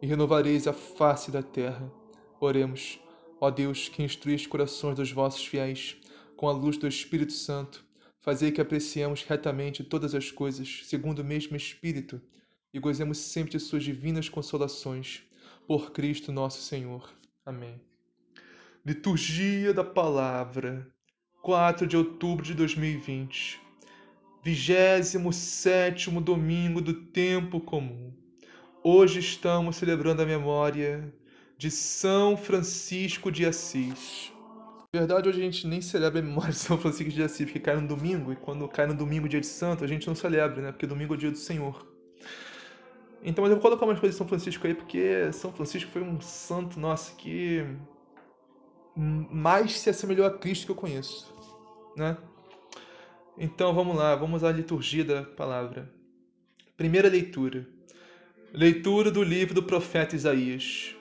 e renovareis a face da terra. Oremos, ó Deus, que instruís os corações dos vossos fiéis com a luz do Espírito Santo, fazei que apreciemos retamente todas as coisas, segundo o mesmo Espírito, e gozemos sempre de suas divinas consolações. Por Cristo nosso Senhor. Amém. Liturgia da Palavra, 4 de outubro de 2020, 27 domingo do tempo comum. Hoje estamos celebrando a memória de São Francisco de Assis. Na verdade, hoje a gente nem celebra a memória de São Francisco de Assis, porque cai no domingo, e quando cai no domingo, dia de santo, a gente não celebra, né? Porque domingo é o dia do Senhor. Então, mas eu vou colocar umas coisas de São Francisco aí, porque São Francisco foi um santo, nossa, que mais se assemelhou a Cristo que eu conheço, né? Então, vamos lá, vamos à liturgia da palavra. Primeira leitura. Leitura do livro do profeta Isaías.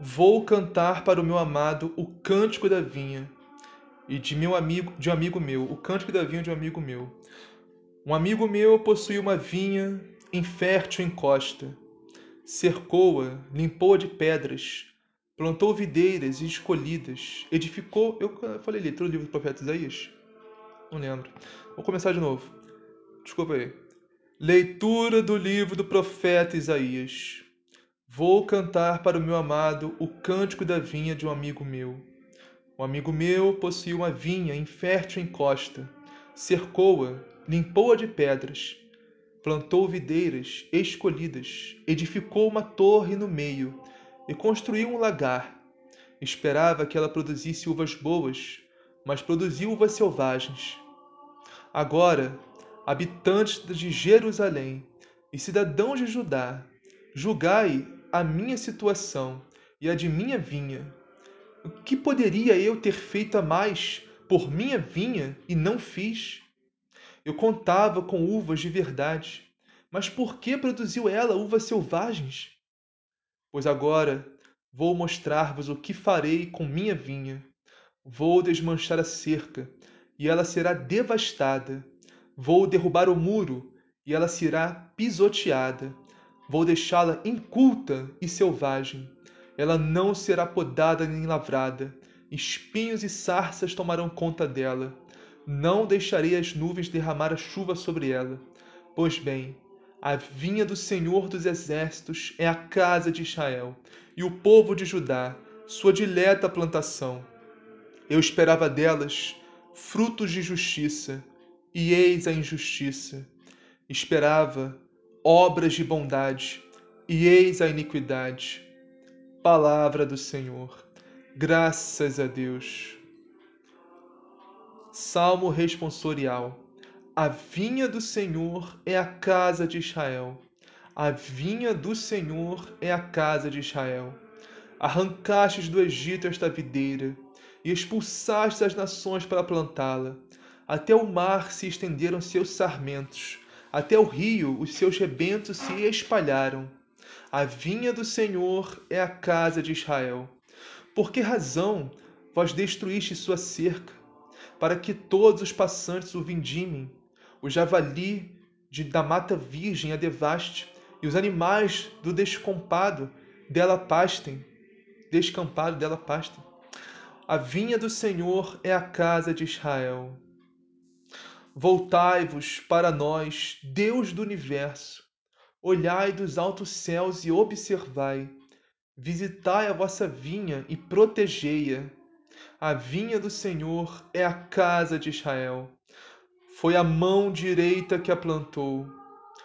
Vou cantar para o meu amado o cântico da vinha e de meu amigo, de um amigo meu, o cântico da vinha de um amigo meu. Um amigo meu possuía uma vinha infértil em costa. Cercou-a, limpou-a de pedras, plantou videiras escolhidas, edificou. Eu falei leitura do livro do profeta Isaías? Não lembro. Vou começar de novo. Desculpa aí. Leitura do livro do profeta Isaías. Vou cantar para o meu amado o cântico da vinha de um amigo meu. Um amigo meu possuía uma vinha infértil em costa, cercou-a, limpou-a de pedras, plantou videiras escolhidas, edificou uma torre no meio e construiu um lagar. Esperava que ela produzisse uvas boas, mas produziu uvas selvagens. Agora, habitantes de Jerusalém e cidadãos de Judá, julgai a minha situação e a de minha vinha. O que poderia eu ter feito a mais por minha vinha e não fiz? Eu contava com uvas de verdade, mas por que produziu ela uvas selvagens? Pois agora vou mostrar-vos o que farei com minha vinha. Vou desmanchar a cerca, e ela será devastada Vou derrubar o muro e ela será pisoteada. Vou deixá-la inculta e selvagem. Ela não será podada nem lavrada. Espinhos e sarças tomarão conta dela. Não deixarei as nuvens derramar a chuva sobre ela. Pois bem, a vinha do Senhor dos Exércitos é a casa de Israel, e o povo de Judá, sua dileta plantação. Eu esperava delas frutos de justiça e eis a injustiça. Esperava obras de bondade, e eis a iniquidade. Palavra do Senhor. Graças a Deus. Salmo responsorial. A vinha do Senhor é a casa de Israel. A vinha do Senhor é a casa de Israel. Arrancastes do Egito esta videira e expulsastes as nações para plantá-la até o mar se estenderam seus sarmentos, até o rio os seus rebentos se espalharam. A vinha do Senhor é a casa de Israel. Por que razão vós destruíste sua cerca, para que todos os passantes o vindimem? O javali de, da mata virgem a devaste, e os animais do descompado dela pastem. Descampado dela pastem. A vinha do Senhor é a casa de Israel. Voltai-vos para nós, Deus do universo. Olhai dos altos céus e observai. visitai a vossa vinha e protegei-a. A vinha do Senhor é a casa de Israel. Foi a mão direita que a plantou.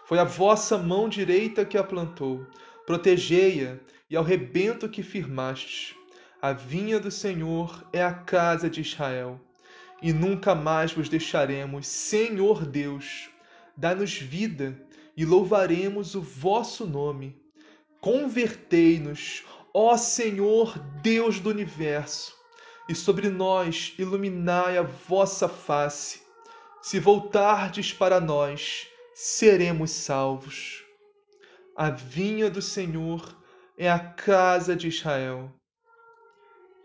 Foi a vossa mão direita que a plantou. Protegei-a e ao rebento que firmastes. A vinha do Senhor é a casa de Israel. E nunca mais vos deixaremos, Senhor Deus. Dá-nos vida e louvaremos o vosso nome. Convertei-nos, ó Senhor Deus do universo, e sobre nós iluminai a vossa face se voltardes para nós, seremos salvos. A vinha do Senhor é a casa de Israel.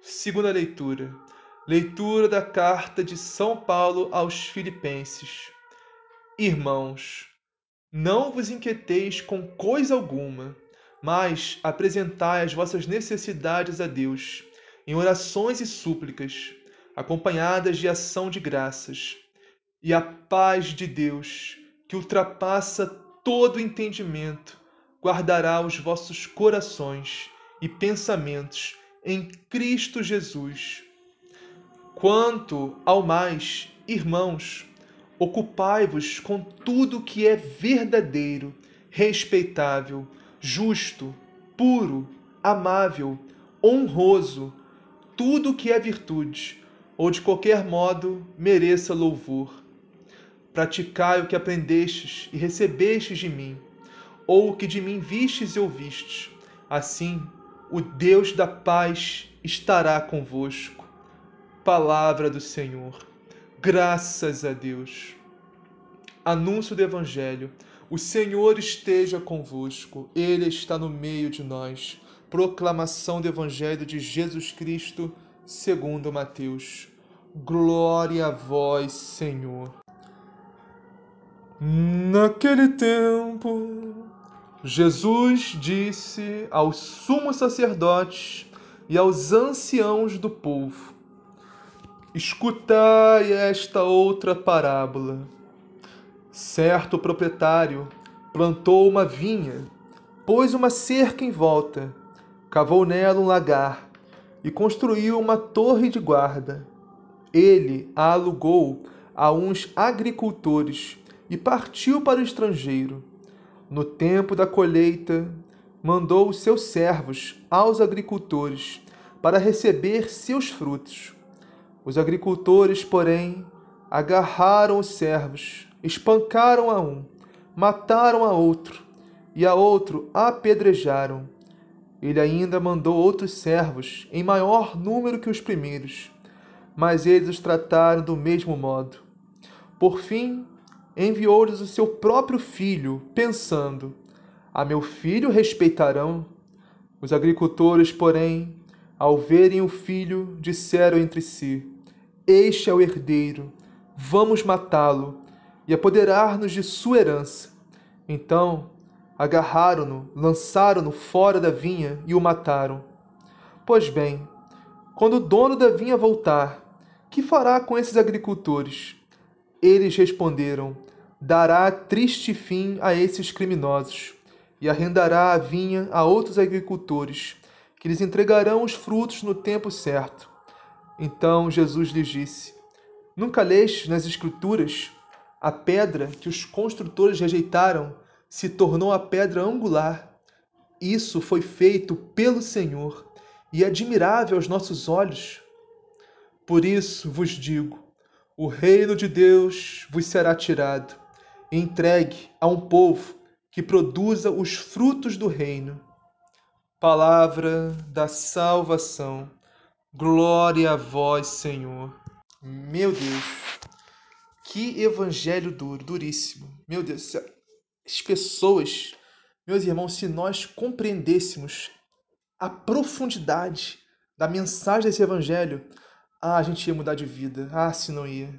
Segunda leitura. Leitura da carta de São Paulo aos Filipenses. Irmãos, não vos inquieteis com coisa alguma, mas apresentai as vossas necessidades a Deus, em orações e súplicas, acompanhadas de ação de graças e a paz de Deus, que ultrapassa todo entendimento, guardará os vossos corações e pensamentos em Cristo Jesus. Quanto ao mais, irmãos, ocupai-vos com tudo que é verdadeiro, respeitável, justo, puro, amável, honroso, tudo que é virtude, ou de qualquer modo mereça louvor praticai o que aprendestes e recebestes de mim, ou o que de mim vistes e ouvistes. Assim, o Deus da paz estará convosco. Palavra do Senhor. Graças a Deus. Anúncio do Evangelho. O Senhor esteja convosco, Ele está no meio de nós. Proclamação do Evangelho de Jesus Cristo, segundo Mateus. Glória a vós, Senhor. Naquele tempo, Jesus disse aos sumos sacerdotes e aos anciãos do povo: Escutai esta outra parábola. Certo proprietário plantou uma vinha, pôs uma cerca em volta, cavou nela um lagar e construiu uma torre de guarda. Ele a alugou a uns agricultores e partiu para o estrangeiro. No tempo da colheita, mandou os seus servos aos agricultores para receber seus frutos. Os agricultores, porém, agarraram os servos, espancaram a um, mataram a outro, e a outro apedrejaram. Ele ainda mandou outros servos, em maior número que os primeiros, mas eles os trataram do mesmo modo. Por fim, enviou-lhes o seu próprio filho, pensando: A meu filho respeitarão. Os agricultores, porém, ao verem o filho, disseram entre si: Este é o herdeiro, vamos matá-lo e apoderar-nos de sua herança. Então, agarraram-no, lançaram-no fora da vinha e o mataram. Pois bem, quando o dono da vinha voltar, que fará com esses agricultores? Eles responderam: Dará triste fim a esses criminosos, e arrendará a vinha a outros agricultores, que lhes entregarão os frutos no tempo certo. Então Jesus lhes disse: Nunca leste nas Escrituras a pedra que os construtores rejeitaram se tornou a pedra angular. Isso foi feito pelo Senhor e é admirável aos nossos olhos. Por isso vos digo: o reino de Deus vos será tirado e entregue a um povo que produza os frutos do reino. Palavra da salvação. Glória a vós, Senhor. Meu Deus, que evangelho duro, duríssimo. Meu Deus, as pessoas, meus irmãos, se nós compreendêssemos a profundidade da mensagem desse evangelho, ah, a gente ia mudar de vida. Ah, se não ia.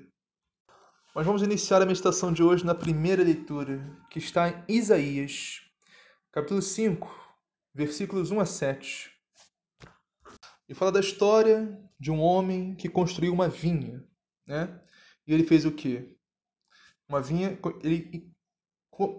Mas vamos iniciar a meditação de hoje na primeira leitura, que está em Isaías, capítulo 5, versículos 1 a 7. E fala da história de um homem que construiu uma vinha, né? E ele fez o quê? Uma vinha, ele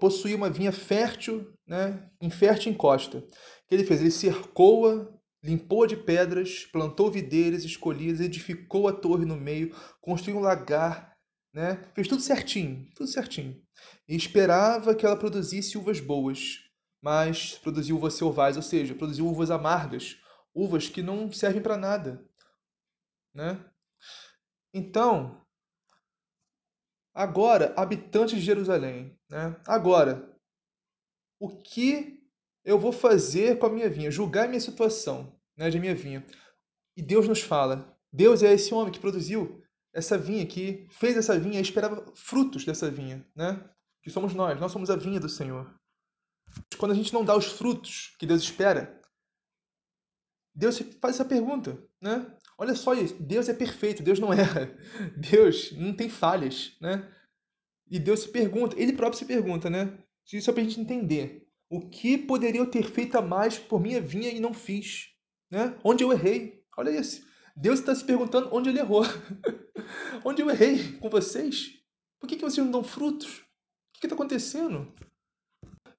possuía uma vinha fértil, né, infértil em costa. O que ele fez? Ele cercou-a, limpou de pedras, plantou videiras escolhidas, edificou a torre no meio, construiu um lagar, né, fez tudo certinho, tudo certinho. E esperava que ela produzisse uvas boas, mas produziu uvas selvagens, ou seja, produziu uvas amargas, uvas que não servem para nada, né? Então, agora, habitantes de Jerusalém, né? Agora, o que eu vou fazer com a minha vinha? Julgar a minha situação, né, de minha vinha. E Deus nos fala. Deus é esse homem que produziu essa vinha, que fez essa vinha e esperava frutos dessa vinha, né? Que somos nós, nós somos a vinha do Senhor. Quando a gente não dá os frutos que Deus espera, Deus faz essa pergunta, né? Olha só isso, Deus é perfeito, Deus não erra, Deus não tem falhas, né? E Deus se pergunta, Ele próprio se pergunta, né? Isso é para a gente entender. O que poderia eu ter feito a mais por minha vinha e não fiz? Né? Onde eu errei? Olha isso. Deus está se perguntando onde ele errou. onde eu errei com vocês? Por que, que vocês não dão frutos? O que está acontecendo?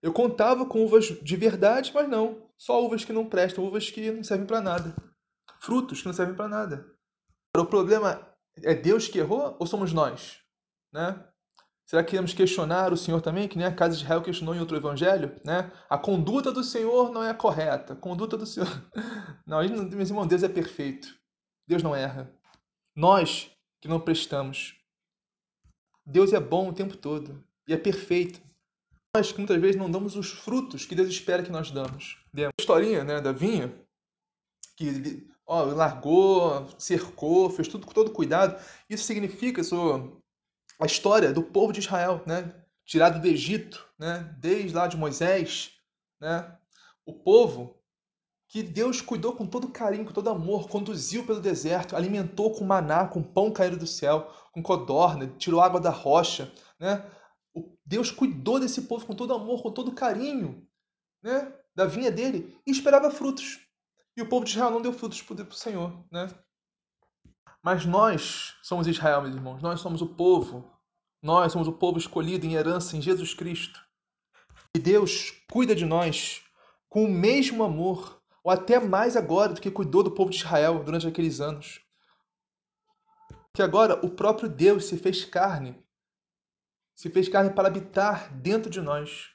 Eu contava com uvas de verdade, mas não. Só uvas que não prestam, uvas que não servem para nada. Frutos que não servem para nada. O problema é Deus que errou ou somos nós? Né? Será que iremos questionar o Senhor também, que nem a casa de Israel questionou em outro evangelho? Né? A conduta do Senhor não é correta. A conduta do Senhor. Não, meus irmãos, Deus é perfeito. Deus não erra. Nós que não prestamos. Deus é bom o tempo todo e é perfeito nós que muitas vezes não damos os frutos que Deus espera que nós damos. A historinha né, da vinha, que ó, largou, cercou, fez tudo com todo cuidado. Isso significa isso, a história do povo de Israel, né? tirado do Egito, né? desde lá de Moisés. Né? O povo que Deus cuidou com todo carinho, com todo amor, conduziu pelo deserto, alimentou com maná, com pão caído do céu, com codorna, tirou água da rocha, né? Deus cuidou desse povo com todo amor, com todo carinho, né? Da vinha dele e esperava frutos. E o povo de Israel não deu frutos para o Senhor, né? Mas nós somos Israel, meus irmãos. Nós somos o povo. Nós somos o povo escolhido em herança em Jesus Cristo. E Deus cuida de nós com o mesmo amor, ou até mais agora do que cuidou do povo de Israel durante aqueles anos. Que agora o próprio Deus se fez carne se fez carne para habitar dentro de nós,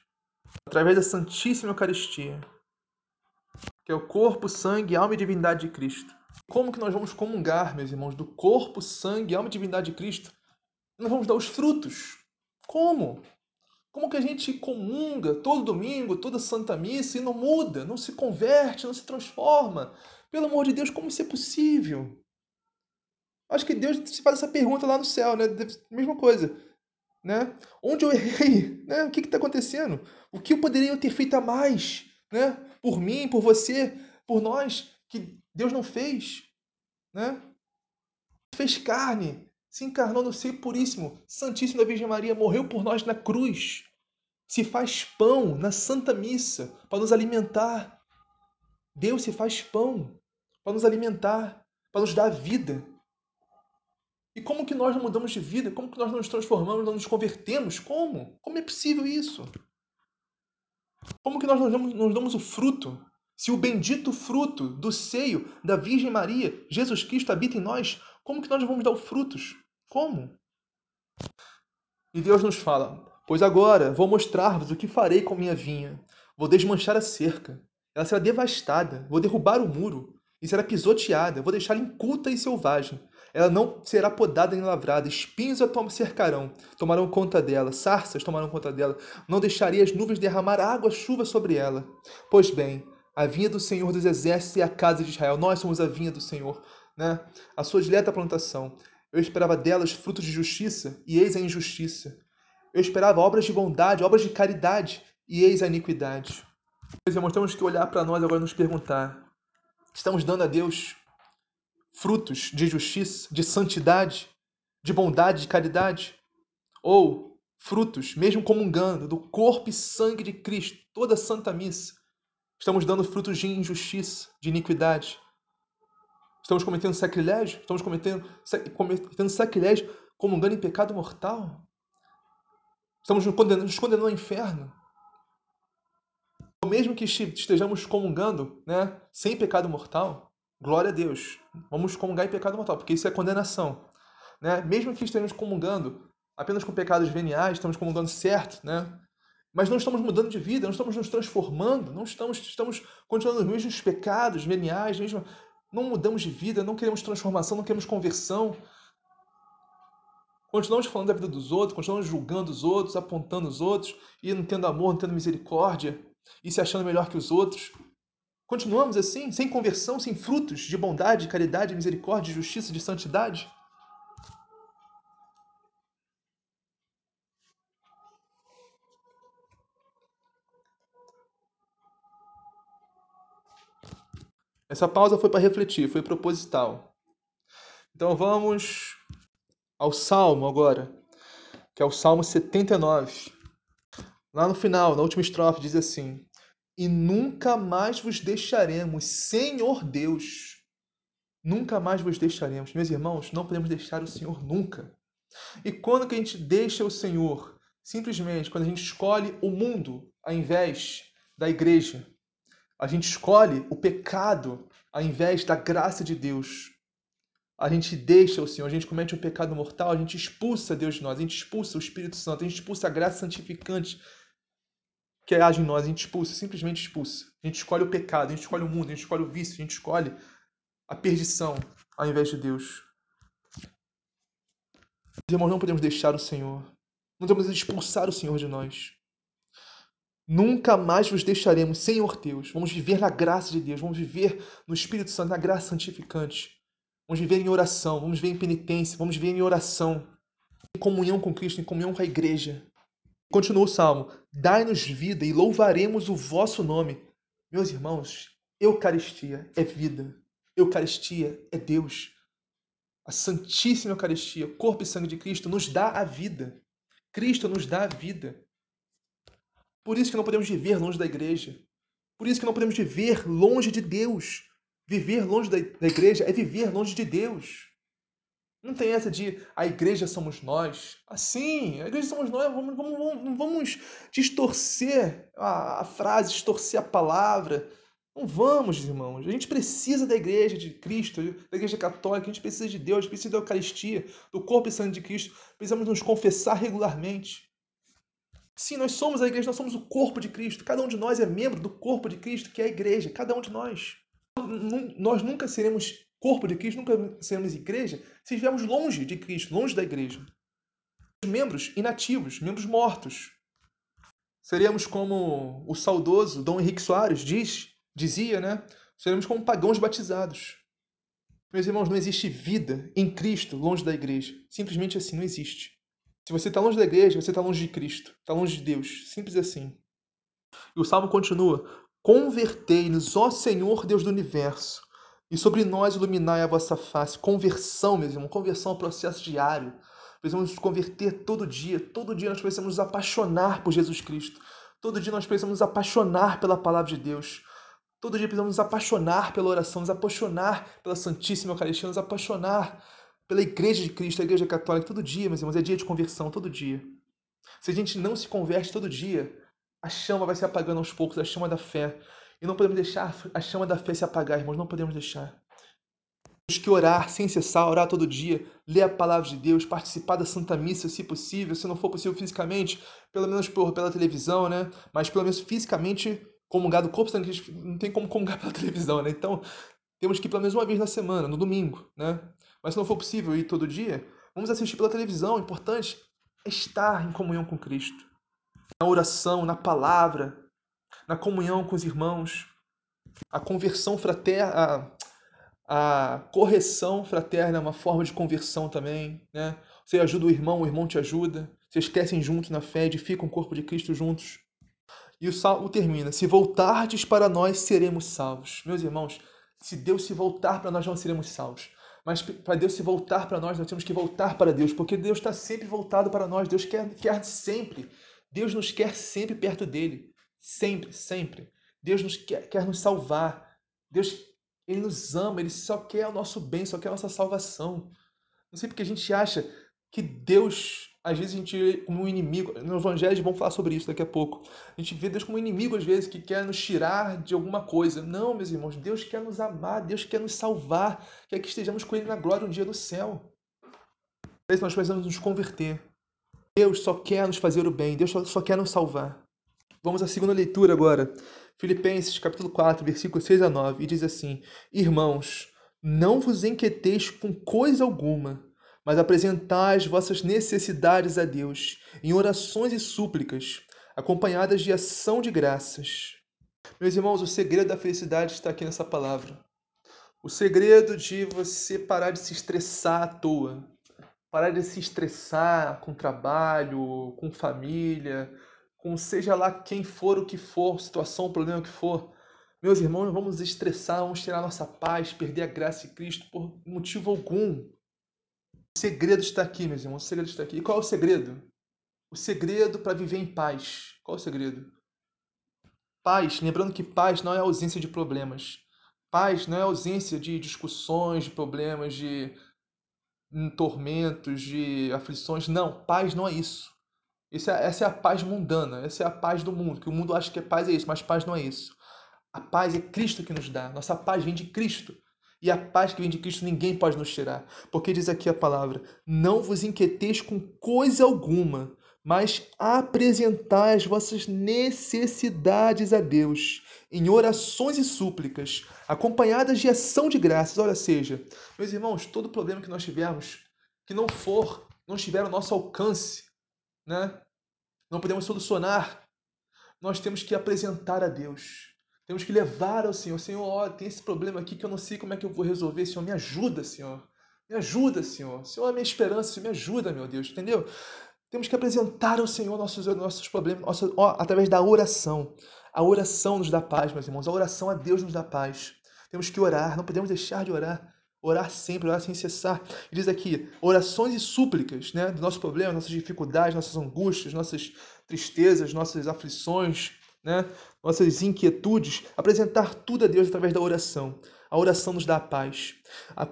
através da Santíssima Eucaristia, que é o corpo, sangue, alma e divindade de Cristo. Como que nós vamos comungar, meus irmãos, do corpo, sangue, alma e divindade de Cristo? Nós vamos dar os frutos. Como? Como que a gente comunga todo domingo, toda Santa Missa e não muda, não se converte, não se transforma? Pelo amor de Deus, como isso é possível? Acho que Deus se faz essa pergunta lá no céu, né? Mesma coisa. Né? Onde eu errei? Né? O que está acontecendo? O que eu poderia ter feito a mais? Né? Por mim, por você, por nós, que Deus não fez? Né? Fez carne, se encarnou no seio puríssimo, Santíssimo da Virgem Maria, morreu por nós na cruz. Se faz pão na Santa Missa para nos alimentar. Deus se faz pão para nos alimentar, para nos dar vida. E como que nós não mudamos de vida? Como que nós não nos transformamos, não nos convertemos? Como? Como é possível isso? Como que nós não damos, não damos o fruto? Se o bendito fruto do seio da Virgem Maria, Jesus Cristo, habita em nós, como que nós vamos dar os frutos? Como? E Deus nos fala: Pois agora vou mostrar-vos o que farei com minha vinha. Vou desmanchar a cerca. Ela será devastada. Vou derrubar o muro. E será pisoteada. Vou deixá-la inculta e selvagem. Ela não será podada nem lavrada, espinhos a cercarão, tomarão conta dela, sarças tomarão conta dela, não deixaria as nuvens derramar água, chuva sobre ela. Pois bem, a vinha do Senhor dos Exércitos é a casa de Israel, nós somos a vinha do Senhor, né? a sua dileta plantação. Eu esperava delas frutos de justiça, e eis a injustiça. Eu esperava obras de bondade, obras de caridade, e eis a iniquidade. Meus irmãos, temos que olhar para nós agora e nos perguntar: estamos dando a Deus frutos de justiça, de santidade, de bondade, de caridade, ou frutos, mesmo comungando, do corpo e sangue de Cristo, toda Santa Missa, estamos dando frutos de injustiça, de iniquidade. Estamos cometendo sacrilégio? Estamos cometendo, cometendo sacrilégio comungando em pecado mortal? Estamos nos condenando, nos condenando ao inferno. Mesmo que estejamos comungando né, sem pecado mortal, glória a Deus. Vamos comungar em pecado mortal, porque isso é condenação. Né? Mesmo que estejamos comungando apenas com pecados veniais, estamos comungando certo, né? mas não estamos mudando de vida, não estamos nos transformando, não estamos, estamos continuando os mesmos pecados veniais, mesmo, não mudamos de vida, não queremos transformação, não queremos conversão, Continuamos falando da vida dos outros, continuamos julgando os outros, apontando os outros, e não tendo amor, não tendo misericórdia, e se achando melhor que os outros. Continuamos assim, sem conversão, sem frutos de bondade, caridade, misericórdia, justiça, de santidade? Essa pausa foi para refletir, foi proposital. Então vamos ao Salmo agora, que é o Salmo 79. Lá no final, na última estrofe, diz assim: E nunca mais vos deixaremos, Senhor Deus. Nunca mais vos deixaremos. Meus irmãos, não podemos deixar o Senhor nunca. E quando que a gente deixa o Senhor? Simplesmente quando a gente escolhe o mundo ao invés da igreja. A gente escolhe o pecado ao invés da graça de Deus a gente deixa o Senhor, a gente comete um pecado mortal, a gente expulsa Deus de nós, a gente expulsa o Espírito Santo, a gente expulsa a graça santificante que age em nós, a gente expulsa, simplesmente expulsa. A gente escolhe o pecado, a gente escolhe o mundo, a gente escolhe o vício, a gente escolhe a perdição ao invés de Deus. Irmãos, não podemos deixar o Senhor. Não podemos expulsar o Senhor de nós. Nunca mais vos deixaremos, Senhor Deus. Vamos viver na graça de Deus, vamos viver no Espírito Santo, na graça santificante. Vamos viver em oração, vamos viver em penitência, vamos viver em oração, em comunhão com Cristo, em comunhão com a igreja. Continua o salmo: Dai-nos vida e louvaremos o vosso nome. Meus irmãos, Eucaristia é vida, Eucaristia é Deus. A Santíssima Eucaristia, corpo e sangue de Cristo, nos dá a vida. Cristo nos dá a vida. Por isso que não podemos viver longe da igreja. Por isso que não podemos viver longe de Deus. Viver longe da, igreja é viver longe de Deus. Não tem essa de a igreja somos nós. Assim, a igreja somos nós, vamos, vamos, vamos, distorcer a, a, frase, distorcer a palavra. Não vamos, irmãos. A gente precisa da igreja de Cristo, da igreja católica, a gente precisa de Deus, precisa da Eucaristia, do corpo e sangue de Cristo. Precisamos nos confessar regularmente. Sim, nós somos a igreja, nós somos o corpo de Cristo. Cada um de nós é membro do corpo de Cristo, que é a igreja. Cada um de nós nós nunca seremos corpo de Cristo, nunca seremos igreja, se estivermos longe de Cristo, longe da igreja. Membros inativos, membros mortos. Seremos como o saudoso Dom Henrique Soares diz, dizia, né? Seremos como pagãos batizados. Meus irmãos, não existe vida em Cristo longe da igreja. Simplesmente assim, não existe. Se você está longe da igreja, você está longe de Cristo, está longe de Deus. Simples assim. E o salmo continua: Convertei-nos, ó Senhor Deus do universo, e sobre nós iluminai a vossa face. Conversão, meus irmãos, conversão é um processo diário. Precisamos nos converter todo dia. Todo dia nós precisamos nos apaixonar por Jesus Cristo. Todo dia nós precisamos nos apaixonar pela palavra de Deus. Todo dia precisamos nos apaixonar pela oração, nos apaixonar pela Santíssima Eucaristia, nos apaixonar pela Igreja de Cristo, a Igreja Católica. Todo dia, meus irmãos, é dia de conversão, todo dia. Se a gente não se converte todo dia, a chama vai se apagando aos poucos, a chama da fé. E não podemos deixar a chama da fé se apagar, irmãos, não podemos deixar. Temos que orar sem cessar, orar todo dia, ler a palavra de Deus, participar da Santa Missa, se possível, se não for possível fisicamente, pelo menos por, pela televisão, né? Mas pelo menos fisicamente, comungar do corpo sangue, não tem como comungar pela televisão, né? Então, temos que ir pelo menos uma vez na semana, no domingo, né? Mas se não for possível ir todo dia, vamos assistir pela televisão. O importante é estar em comunhão com Cristo na oração, na palavra, na comunhão com os irmãos, a conversão fraterna, a, correção fraterna é uma forma de conversão também, né? Você ajuda o irmão, o irmão te ajuda. Vocês crescem juntos na fé, edificam o corpo de Cristo juntos. E o salmo termina: Se voltardes para nós, seremos salvos. Meus irmãos, se Deus se voltar para nós, não seremos salvos. Mas para Deus se voltar para nós, nós temos que voltar para Deus, porque Deus está sempre voltado para nós. Deus quer, quer sempre Deus nos quer sempre perto dele. Sempre, sempre. Deus nos quer, quer nos salvar. Deus, ele nos ama, ele só quer o nosso bem, só quer a nossa salvação. Não sei porque a gente acha que Deus às vezes a gente vê como um inimigo. No Evangelho vamos falar sobre isso daqui a pouco. A gente vê Deus como um inimigo, às vezes, que quer nos tirar de alguma coisa. Não, meus irmãos, Deus quer nos amar, Deus quer nos salvar, quer que estejamos com Ele na glória um dia no céu. Por isso nós precisamos nos converter. Deus só quer nos fazer o bem, Deus só quer nos salvar. Vamos à segunda leitura agora. Filipenses capítulo 4, versículos 6 a 9, e diz assim: Irmãos, não vos inquieteis com coisa alguma, mas apresentai as vossas necessidades a Deus em orações e súplicas, acompanhadas de ação de graças. Meus irmãos, o segredo da felicidade está aqui nessa palavra. O segredo de você parar de se estressar à toa, parar de se estressar com trabalho, com família, com seja lá quem for o que for, situação, problema que for. Meus irmãos, não vamos estressar, vamos tirar nossa paz, perder a graça de Cristo por motivo algum. O segredo está aqui, meus irmãos, o segredo está aqui. E qual é o segredo? O segredo para viver em paz. Qual é o segredo? Paz, lembrando que paz não é ausência de problemas. Paz não é ausência de discussões, de problemas, de tormentos, de aflições. Não, paz não é isso. Isso é, essa é a paz mundana, essa é a paz do mundo, que o mundo acha que paz é isso, mas paz não é isso. A paz é Cristo que nos dá. Nossa paz vem de Cristo. E a paz que vem de Cristo ninguém pode nos tirar. Porque diz aqui a palavra: Não vos inquieteis com coisa alguma, mas apresentai as vossas necessidades a Deus, em orações e súplicas, acompanhadas de ação de graças. Olha, seja, meus irmãos, todo problema que nós tivermos, que não for, não estiver ao nosso alcance, né? não podemos solucionar, nós temos que apresentar a Deus. Temos que levar ao Senhor. Senhor, ó, tem esse problema aqui que eu não sei como é que eu vou resolver. Senhor, me ajuda, Senhor. Me ajuda, Senhor. Senhor é minha esperança. Senhor, me ajuda, meu Deus. Entendeu? Temos que apresentar ao Senhor nossos, nossos problemas nossos, ó, através da oração. A oração nos dá paz, meus irmãos. A oração a Deus nos dá paz. Temos que orar. Não podemos deixar de orar. Orar sempre, orar sem cessar. E diz aqui, orações e súplicas, né? Do nosso problema, nossas dificuldades, nossas angústias, nossas tristezas, nossas aflições, né? nossas inquietudes, apresentar tudo a Deus através da oração. A oração nos dá a paz. A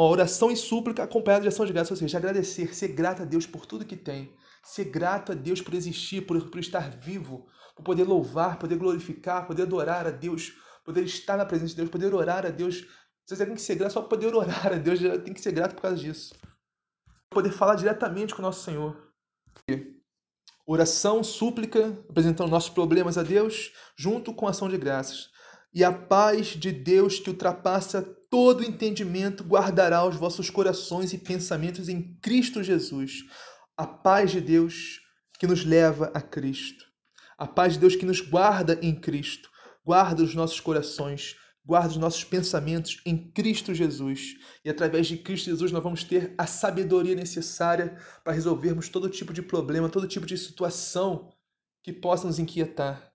oração e súplica acompanhada de ação de graça, ou seja, agradecer, ser grato a Deus por tudo que tem, ser grato a Deus por existir, por, por estar vivo, por poder louvar, poder glorificar, poder adorar a Deus, poder estar na presença de Deus, poder orar a Deus. Você tem que ser grato só para poder orar a Deus, tem que ser grato por causa disso. Poder falar diretamente com o nosso Senhor. Oração, súplica, apresentando nossos problemas a Deus, junto com ação de graças. E a paz de Deus, que ultrapassa todo entendimento, guardará os vossos corações e pensamentos em Cristo Jesus. A paz de Deus que nos leva a Cristo. A paz de Deus que nos guarda em Cristo. Guarda os nossos corações, guarda os nossos pensamentos em Cristo Jesus. E através de Cristo Jesus nós vamos ter a sabedoria necessária para resolvermos todo tipo de problema, todo tipo de situação que possa nos inquietar.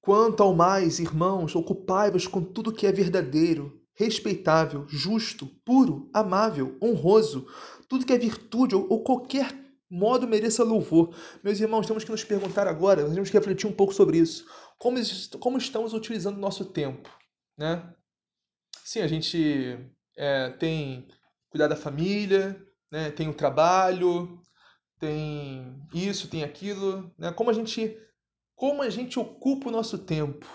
Quanto ao mais, irmãos, ocupai-vos com tudo que é verdadeiro, respeitável, justo, puro, amável, honroso, tudo que é virtude ou, qualquer modo mereça louvor. Meus irmãos, temos que nos perguntar agora, temos que refletir um pouco sobre isso como, como estamos utilizando o nosso tempo, né? Sim, a gente é, tem cuidar da família, né? tem o trabalho, tem isso, tem aquilo, né? Como a gente, como a gente ocupa o nosso tempo?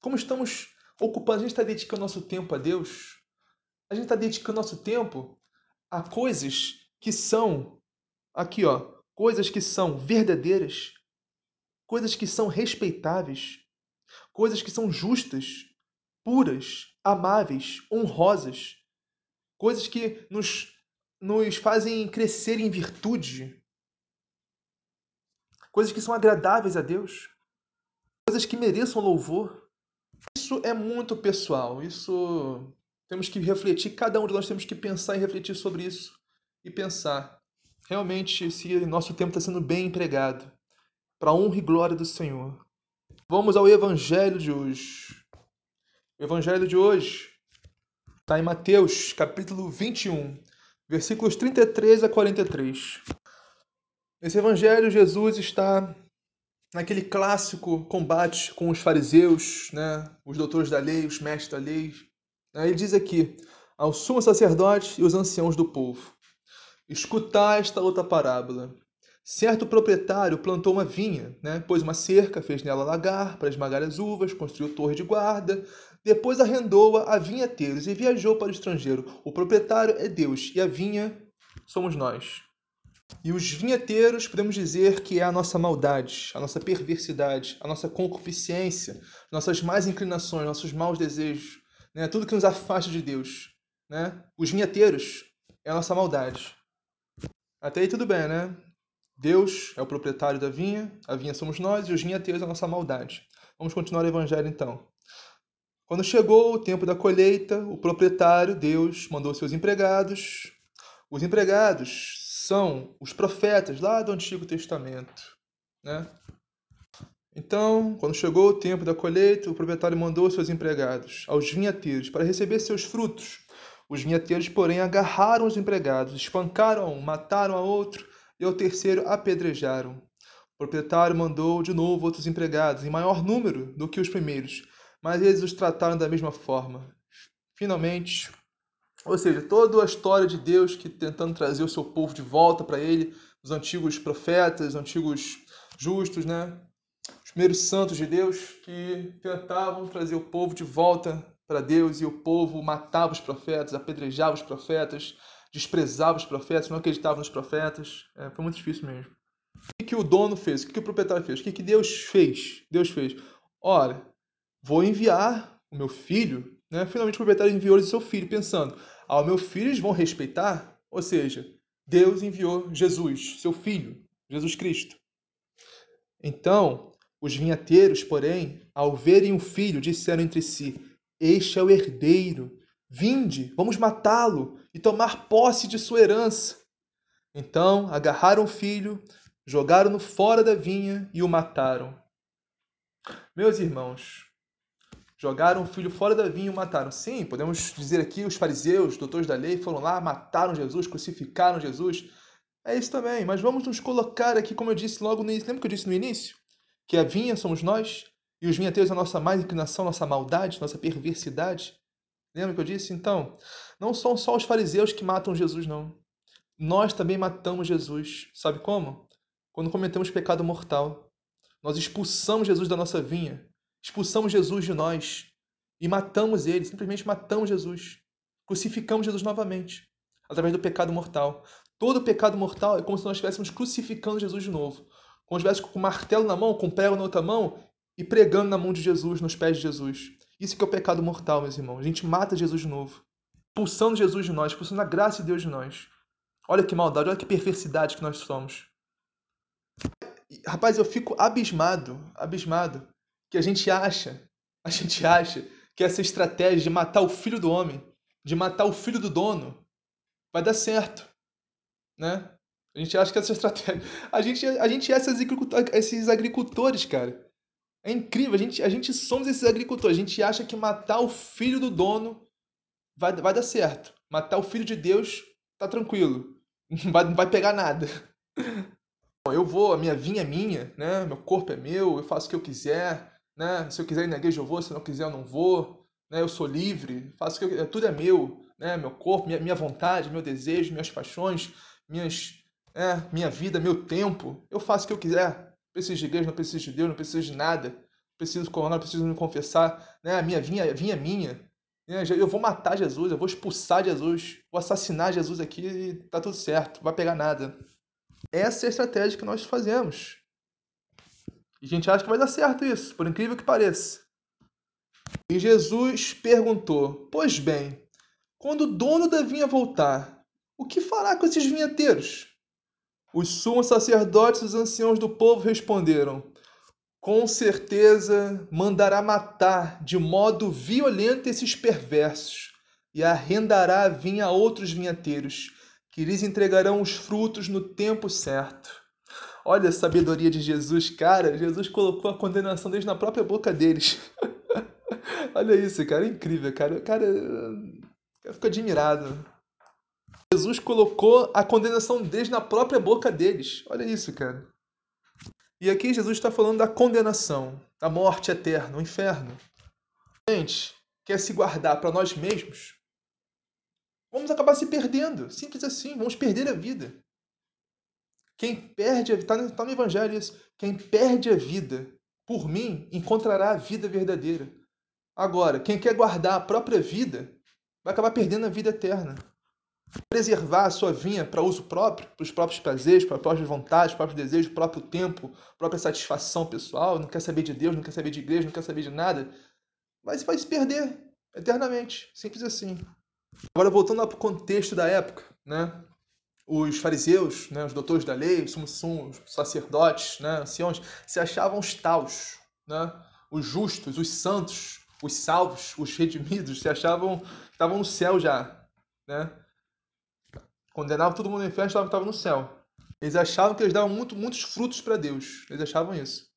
Como estamos ocupando? A gente está dedicando nosso tempo a Deus? A gente está dedicando nosso tempo a coisas que são aqui, ó, coisas que são verdadeiras, coisas que são respeitáveis, coisas que são justas, puras, amáveis, honrosas, coisas que nos, nos fazem crescer em virtude, coisas que são agradáveis a Deus, coisas que mereçam louvor. Isso é muito pessoal, isso temos que refletir, cada um de nós temos que pensar e refletir sobre isso e pensar realmente se nosso tempo está sendo bem empregado para honra e glória do Senhor. Vamos ao Evangelho de hoje. O Evangelho de hoje está em Mateus, capítulo 21, versículos 33 a 43. Nesse Evangelho, Jesus está naquele clássico combate com os fariseus, né, os doutores da lei, os mestres da lei. Ele diz aqui, ao sumo sacerdote e os anciãos do povo. Escutar esta outra parábola. Certo proprietário plantou uma vinha, né? pôs uma cerca, fez nela lagar para esmagar as uvas, construiu torre de guarda, depois arrendou-a a vinhateiros e viajou para o estrangeiro. O proprietário é Deus e a vinha somos nós. E os vinheteiros podemos dizer que é a nossa maldade, a nossa perversidade, a nossa concupiscência, nossas más inclinações, nossos maus desejos, né? tudo que nos afasta de Deus. Né? Os vinheteiros é a nossa maldade. Até aí tudo bem, né? Deus é o proprietário da vinha, a vinha somos nós e os vinheteiros é a nossa maldade. Vamos continuar o evangelho então. Quando chegou o tempo da colheita, o proprietário, Deus, mandou seus empregados. Os empregados são os profetas lá do Antigo Testamento, né? Então, quando chegou o tempo da colheita, o proprietário mandou seus empregados aos vinhateiros para receber seus frutos. Os vinhateiros, porém, agarraram os empregados, espancaram um, mataram a outro e ao terceiro apedrejaram. O proprietário mandou de novo outros empregados, em maior número do que os primeiros, mas eles os trataram da mesma forma. Finalmente, ou seja, toda a história de Deus que tentando trazer o seu povo de volta para ele, os antigos profetas, os antigos justos, né? Os primeiros santos de Deus que tentavam trazer o povo de volta para Deus e o povo matava os profetas, apedrejava os profetas, desprezava os profetas, não acreditava nos profetas. É, foi muito difícil mesmo. O que, que o dono fez? O que, que o proprietário fez? O que, que Deus fez? Deus fez. Olha, vou enviar o meu filho. Né? Finalmente o proprietário enviou o seu filho, pensando: ao meu filho eles vão respeitar, ou seja, Deus enviou Jesus, seu filho, Jesus Cristo. Então, os vinhateiros, porém, ao verem o filho, disseram entre si: Este é o herdeiro. Vinde, vamos matá-lo e tomar posse de sua herança. Então agarraram o filho, jogaram-no fora da vinha e o mataram. Meus irmãos, Jogaram o filho fora da vinha e o mataram. Sim, podemos dizer aqui, os fariseus, doutores da lei, foram lá, mataram Jesus, crucificaram Jesus. É isso também, mas vamos nos colocar aqui, como eu disse logo no início. Lembra que eu disse no início? Que a vinha somos nós e os vinhateiros a nossa má inclinação, nossa maldade, nossa perversidade. Lembra que eu disse? Então, não são só os fariseus que matam Jesus, não. Nós também matamos Jesus. Sabe como? Quando cometemos pecado mortal. Nós expulsamos Jesus da nossa vinha expulsamos Jesus de nós e matamos ele, simplesmente matamos Jesus. Crucificamos Jesus novamente, através do pecado mortal. Todo pecado mortal é como se nós estivéssemos crucificando Jesus de novo. Como se estivéssemos com um martelo na mão, com um prego na outra mão e pregando na mão de Jesus, nos pés de Jesus. Isso que é o pecado mortal, meus irmãos. A gente mata Jesus de novo. Expulsando Jesus de nós, expulsando a graça de Deus de nós. Olha que maldade, olha que perversidade que nós somos. Rapaz, eu fico abismado, abismado que a gente acha, a gente acha que essa estratégia de matar o filho do homem, de matar o filho do dono, vai dar certo, né? A gente acha que essa estratégia, a gente, a gente é esses agricultores, cara. É incrível, a gente, a gente somos esses agricultores. A gente acha que matar o filho do dono vai, vai dar certo. Matar o filho de Deus tá tranquilo. Não vai, não vai pegar nada. Eu vou, a minha vinha é minha, né? Meu corpo é meu, eu faço o que eu quiser né? Se eu quiser ir na igreja eu vou, se não quiser eu não vou, né? Eu sou livre, faço que eu, tudo é meu, né? Meu corpo, minha, minha vontade, meu desejo, minhas paixões, minhas, é, minha vida, meu tempo. Eu faço o que eu quiser. Preciso de igreja, não preciso de Deus, não preciso de nada. Preciso coronar, preciso me confessar, né? A minha vinha, vinha é minha. Né? Eu vou matar Jesus, eu vou expulsar Jesus, vou assassinar Jesus aqui e tá tudo certo, não vai pegar nada. Essa é a estratégia que nós fazemos. E a gente acha que vai dar certo isso, por incrível que pareça. E Jesus perguntou: Pois bem, quando o dono da vinha voltar, o que fará com esses vinheteiros? Os sumos sacerdotes e os anciãos do povo responderam: Com certeza mandará matar de modo violento esses perversos e arrendará a vinha a outros vinheteiros, que lhes entregarão os frutos no tempo certo. Olha a sabedoria de Jesus, cara. Jesus colocou a condenação deles na própria boca deles. Olha isso, cara. É incrível, cara. Cara, eu fico admirado. Jesus colocou a condenação deles na própria boca deles. Olha isso, cara. E aqui Jesus está falando da condenação, da morte eterna, o inferno. Gente quer se guardar para nós mesmos. vamos acabar se perdendo. Simples assim, vamos perder a vida. Quem perde a vida, está tá no Evangelho isso, quem perde a vida por mim encontrará a vida verdadeira. Agora, quem quer guardar a própria vida vai acabar perdendo a vida eterna. Preservar a sua vinha para uso próprio, para os próprios prazeres, para as próprias vontades, para os próprios desejos, próprio tempo, própria satisfação pessoal, não quer saber de Deus, não quer saber de igreja, não quer saber de nada, mas vai se perder eternamente. Simples assim. Agora, voltando para o contexto da época, né? os fariseus, né, os doutores da lei, os sumos sacerdotes, né, anciões, se achavam os taus, né, os justos, os santos, os salvos, os redimidos, se achavam estavam no céu já, né? Condenavam todo mundo no inferno, estavam, estavam no céu. Eles achavam que eles davam muito, muitos frutos para Deus. Eles achavam isso.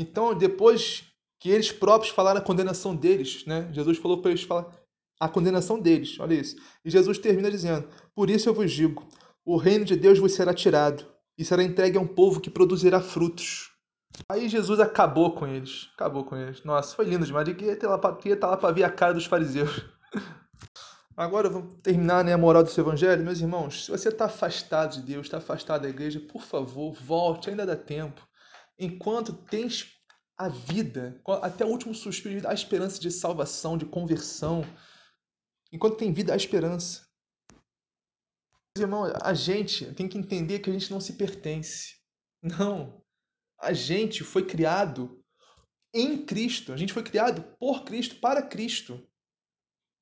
Então, depois que eles próprios falaram a condenação deles, né? Jesus falou para eles falar a condenação deles. Olha isso. E Jesus termina dizendo: Por isso eu vos digo: o reino de Deus vos será tirado e será entregue a um povo que produzirá frutos. Aí Jesus acabou com eles. Acabou com eles. Nossa, foi lindo demais. Eu queria estar lá para tá ver a cara dos fariseus. Agora vamos terminar né, a moral desse evangelho. Meus irmãos, se você está afastado de Deus, está afastado da igreja, por favor, volte, ainda dá tempo. Enquanto tens a vida, até o último suspiro, a esperança de salvação, de conversão, Enquanto tem vida, há esperança. Irmão, a gente tem que entender que a gente não se pertence. Não. A gente foi criado em Cristo. A gente foi criado por Cristo, para Cristo.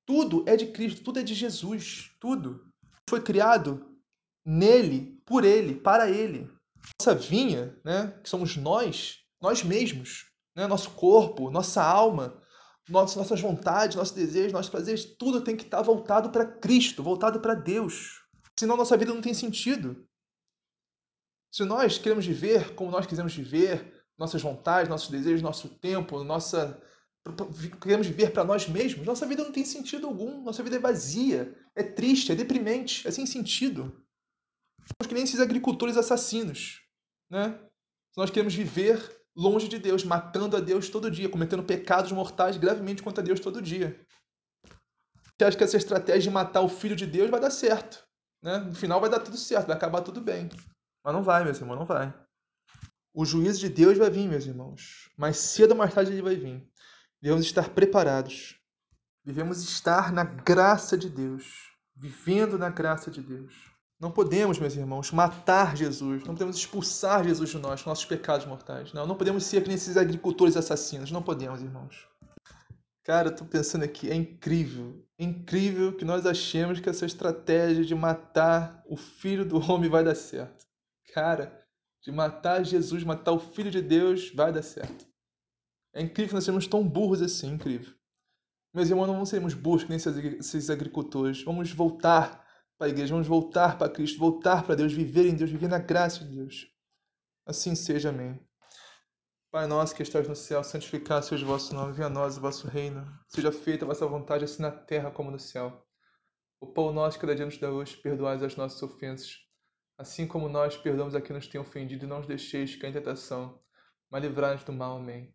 Tudo é de Cristo, tudo é de Jesus. Tudo. Foi criado nele, por ele, para ele. Nossa vinha, né, que somos nós, nós mesmos, né, nosso corpo, nossa alma, nossas vontades, nossos desejos, nossos prazeres, tudo tem que estar voltado para Cristo, voltado para Deus. Senão nossa vida não tem sentido. Se nós queremos viver como nós quisemos viver, nossas vontades, nossos desejos, nosso tempo, nossa queremos viver para nós mesmos, nossa vida não tem sentido algum. Nossa vida é vazia, é triste, é deprimente, é sem sentido. Somos que nem esses agricultores assassinos, né? Nós queremos viver longe de Deus, matando a Deus todo dia, cometendo pecados mortais gravemente contra Deus todo dia. Você acha que essa estratégia de matar o filho de Deus vai dar certo? Né? No final vai dar tudo certo, vai acabar tudo bem. Mas não vai, meus irmãos, não vai. O juízo de Deus vai vir, meus irmãos. Mais cedo ou mais tarde ele vai vir. Devemos estar preparados. Devemos estar na graça de Deus, vivendo na graça de Deus. Não podemos, meus irmãos, matar Jesus. Não podemos expulsar Jesus de nós, nossos pecados mortais. Não, não podemos ser que esses agricultores assassinos. Não podemos, irmãos. Cara, eu tô pensando aqui, é incrível. É incrível que nós achemos que essa estratégia de matar o filho do homem vai dar certo. Cara, de matar Jesus, matar o filho de Deus, vai dar certo. É incrível que nós sermos tão burros assim, incrível. Meus irmãos, não vamos sermos burros que nem esses agricultores. Vamos voltar para a igreja, vamos voltar para Cristo, voltar para Deus, viver em Deus, viver na graça de Deus. Assim seja, amém. Pai nosso que estás no céu, santificado seja o vosso nome, venha a nós o vosso reino, seja feita a vossa vontade, assim na terra como no céu. O pão nosso que cada dia nos dá hoje, perdoai as nossas ofensas, assim como nós perdoamos a quem nos tem ofendido, e não os deixeis cair em tentação, mas livrai-nos do mal, amém.